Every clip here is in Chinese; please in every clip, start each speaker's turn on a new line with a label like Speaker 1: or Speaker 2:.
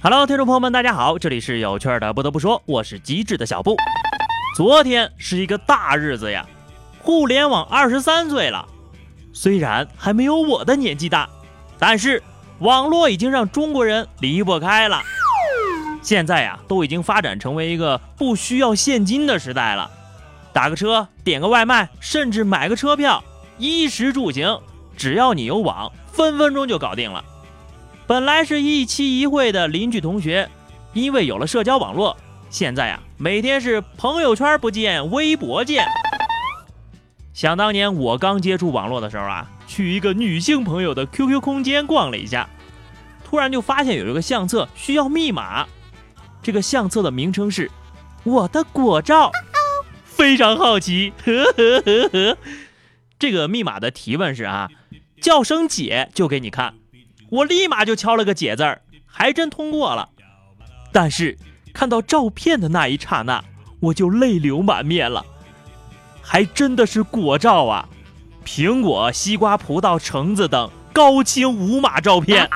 Speaker 1: Hello，听众朋友们，大家好，这里是有趣的。不得不说，我是机智的小布。昨天是一个大日子呀，互联网二十三岁了。虽然还没有我的年纪大，但是网络已经让中国人离不开了。现在呀，都已经发展成为一个不需要现金的时代了。打个车、点个外卖，甚至买个车票，衣食住行，只要你有网，分分钟就搞定了。本来是一期一会的邻居同学，因为有了社交网络，现在呀，每天是朋友圈不见，微博见。想当年我刚接触网络的时候啊，去一个女性朋友的 QQ 空间逛了一下，突然就发现有一个相册需要密码。这个相册的名称是“我的果照”，非常好奇，呵呵呵呵。这个密码的提问是啊，叫声姐就给你看。我立马就敲了个解字儿，还真通过了。但是看到照片的那一刹那，我就泪流满面了。还真的是果照啊，苹果、西瓜、葡萄、橙子等高清无码照片。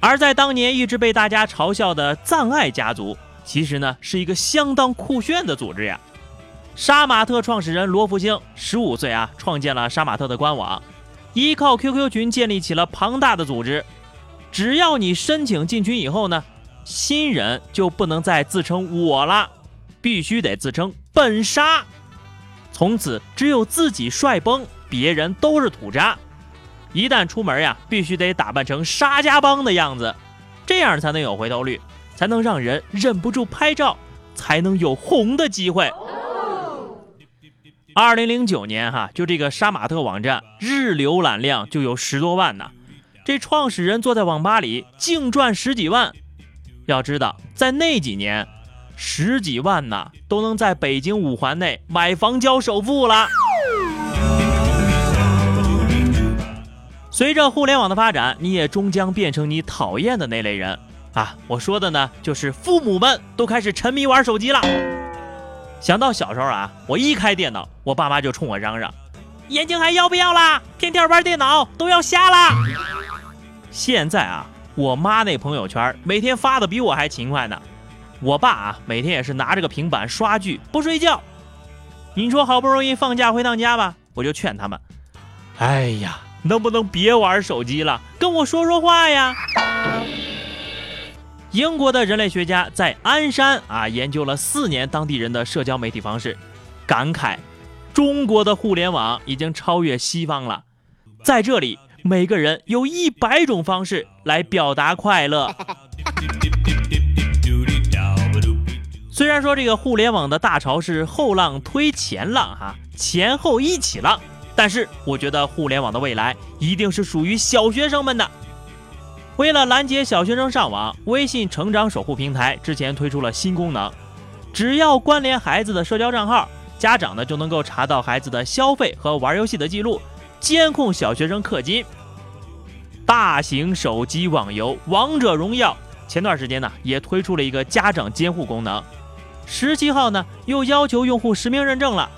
Speaker 1: 而在当年一直被大家嘲笑的藏爱家族，其实呢是一个相当酷炫的组织呀。杀马特创始人罗福星十五岁啊，创建了杀马特的官网，依靠 QQ 群建立起了庞大的组织。只要你申请进群以后呢，新人就不能再自称我了，必须得自称本杀。从此只有自己帅崩，别人都是土渣。一旦出门呀，必须得打扮成沙家帮的样子，这样才能有回头率，才能让人忍不住拍照，才能有红的机会。二零零九年哈，就这个杀马特网站日浏览量就有十多万呢，这创始人坐在网吧里净赚十几万。要知道，在那几年，十几万呢都能在北京五环内买房交首付了。随着互联网的发展，你也终将变成你讨厌的那类人啊！我说的呢，就是父母们都开始沉迷玩手机了。想到小时候啊，我一开电脑，我爸妈就冲我嚷嚷：“眼睛还要不要啦？天天玩电脑都要瞎啦！”现在啊，我妈那朋友圈每天发的比我还勤快呢。我爸啊，每天也是拿着个平板刷剧不睡觉。你说好不容易放假回趟家吧，我就劝他们：“哎呀。”能不能别玩手机了，跟我说说话呀？英国的人类学家在鞍山啊研究了四年当地人的社交媒体方式，感慨中国的互联网已经超越西方了。在这里，每个人有一百种方式来表达快乐。虽然说这个互联网的大潮是后浪推前浪哈，前后一起浪。但是我觉得互联网的未来一定是属于小学生们的。为了拦截小学生上网，微信成长守护平台之前推出了新功能，只要关联孩子的社交账号，家长呢就能够查到孩子的消费和玩游戏的记录，监控小学生氪金。大型手机网游王者荣耀前段时间呢也推出了一个家长监护功能，十七号呢又要求用户实名认证了，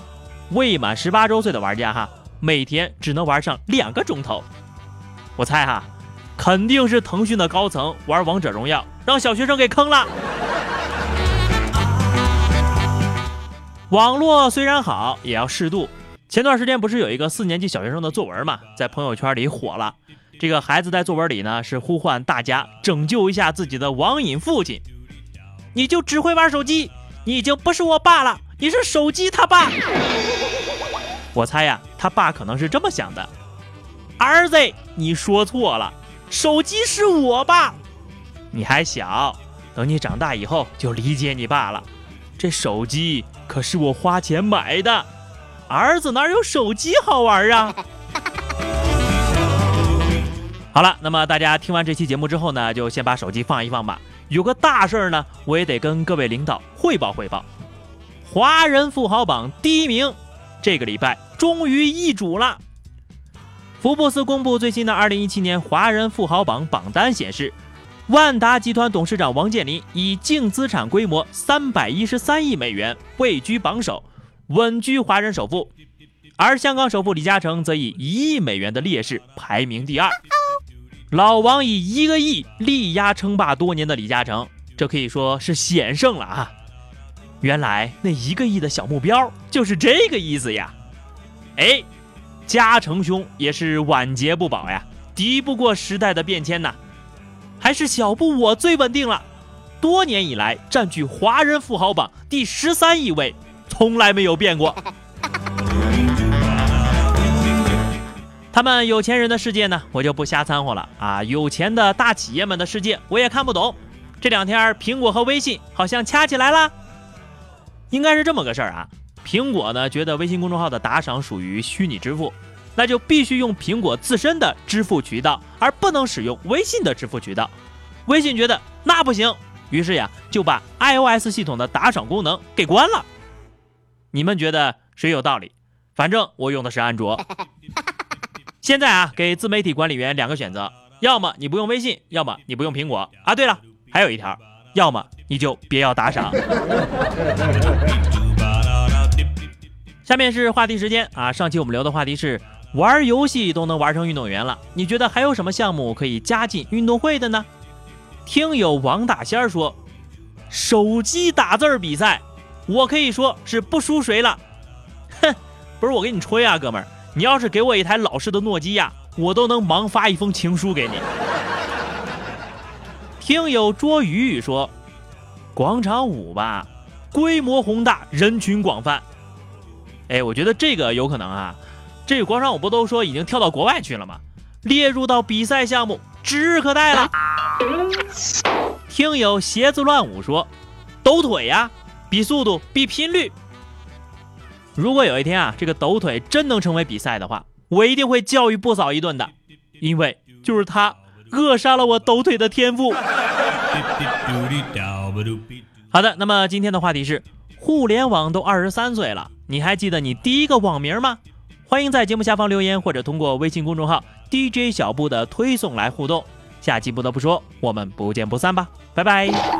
Speaker 1: 未满十八周岁的玩家哈。每天只能玩上两个钟头，我猜哈，肯定是腾讯的高层玩王者荣耀，让小学生给坑了。网络虽然好，也要适度。前段时间不是有一个四年级小学生的作文嘛，在朋友圈里火了。这个孩子在作文里呢，是呼唤大家拯救一下自己的网瘾父亲。你就只会玩手机，你已经不是我爸了，你是手机他爸。我猜呀，他爸可能是这么想的：儿子，你说错了，手机是我爸。你还小，等你长大以后就理解你爸了。这手机可是我花钱买的，儿子哪有手机好玩啊？好了，那么大家听完这期节目之后呢，就先把手机放一放吧。有个大事儿呢，我也得跟各位领导汇报汇报。华人富豪榜第一名。这个礼拜终于易主了。福布斯公布最新的2017年华人富豪榜榜单显示，万达集团董事长王健林以净资产规模三百一十三亿美元位居榜首，稳居华人首富。而香港首富李嘉诚则以一亿美元的劣势排名第二。老王以一个亿力压称霸多年的李嘉诚，这可以说是险胜了啊！原来那一个亿的小目标就是这个意思呀！哎，嘉诚兄也是晚节不保呀，敌不过时代的变迁呐。还是小布我最稳定了，多年以来占据华人富豪榜第十三亿位，从来没有变过。他们有钱人的世界呢，我就不瞎掺和了啊！有钱的大企业们的世界，我也看不懂。这两天苹果和微信好像掐起来了，应该是这么个事儿啊。苹果呢觉得微信公众号的打赏属于虚拟支付。那就必须用苹果自身的支付渠道，而不能使用微信的支付渠道。微信觉得那不行，于是呀就把 iOS 系统的打赏功能给关了。你们觉得谁有道理？反正我用的是安卓。现在啊，给自媒体管理员两个选择：要么你不用微信，要么你不用苹果。啊，对了，还有一条，要么你就别要打赏。下面是话题时间啊，上期我们聊的话题是。玩游戏都能玩成运动员了，你觉得还有什么项目可以加进运动会的呢？听友王大仙儿说，手机打字比赛，我可以说是不输谁了。哼，不是我给你吹啊，哥们儿，你要是给我一台老式的诺基亚，我都能忙发一封情书给你。听友捉鱼鱼说，广场舞吧，规模宏大，人群广泛。哎，我觉得这个有可能啊。这个广场舞不都说已经跳到国外去了吗？列入到比赛项目指日可待了。听友鞋子乱舞说，抖腿呀，比速度，比频率。如果有一天啊，这个抖腿真能成为比赛的话，我一定会教育不嫂一顿的，因为就是他扼杀了我抖腿的天赋。好的，那么今天的话题是，互联网都二十三岁了，你还记得你第一个网名吗？欢迎在节目下方留言，或者通过微信公众号 DJ 小布的推送来互动。下期不得不说，我们不见不散吧，拜拜。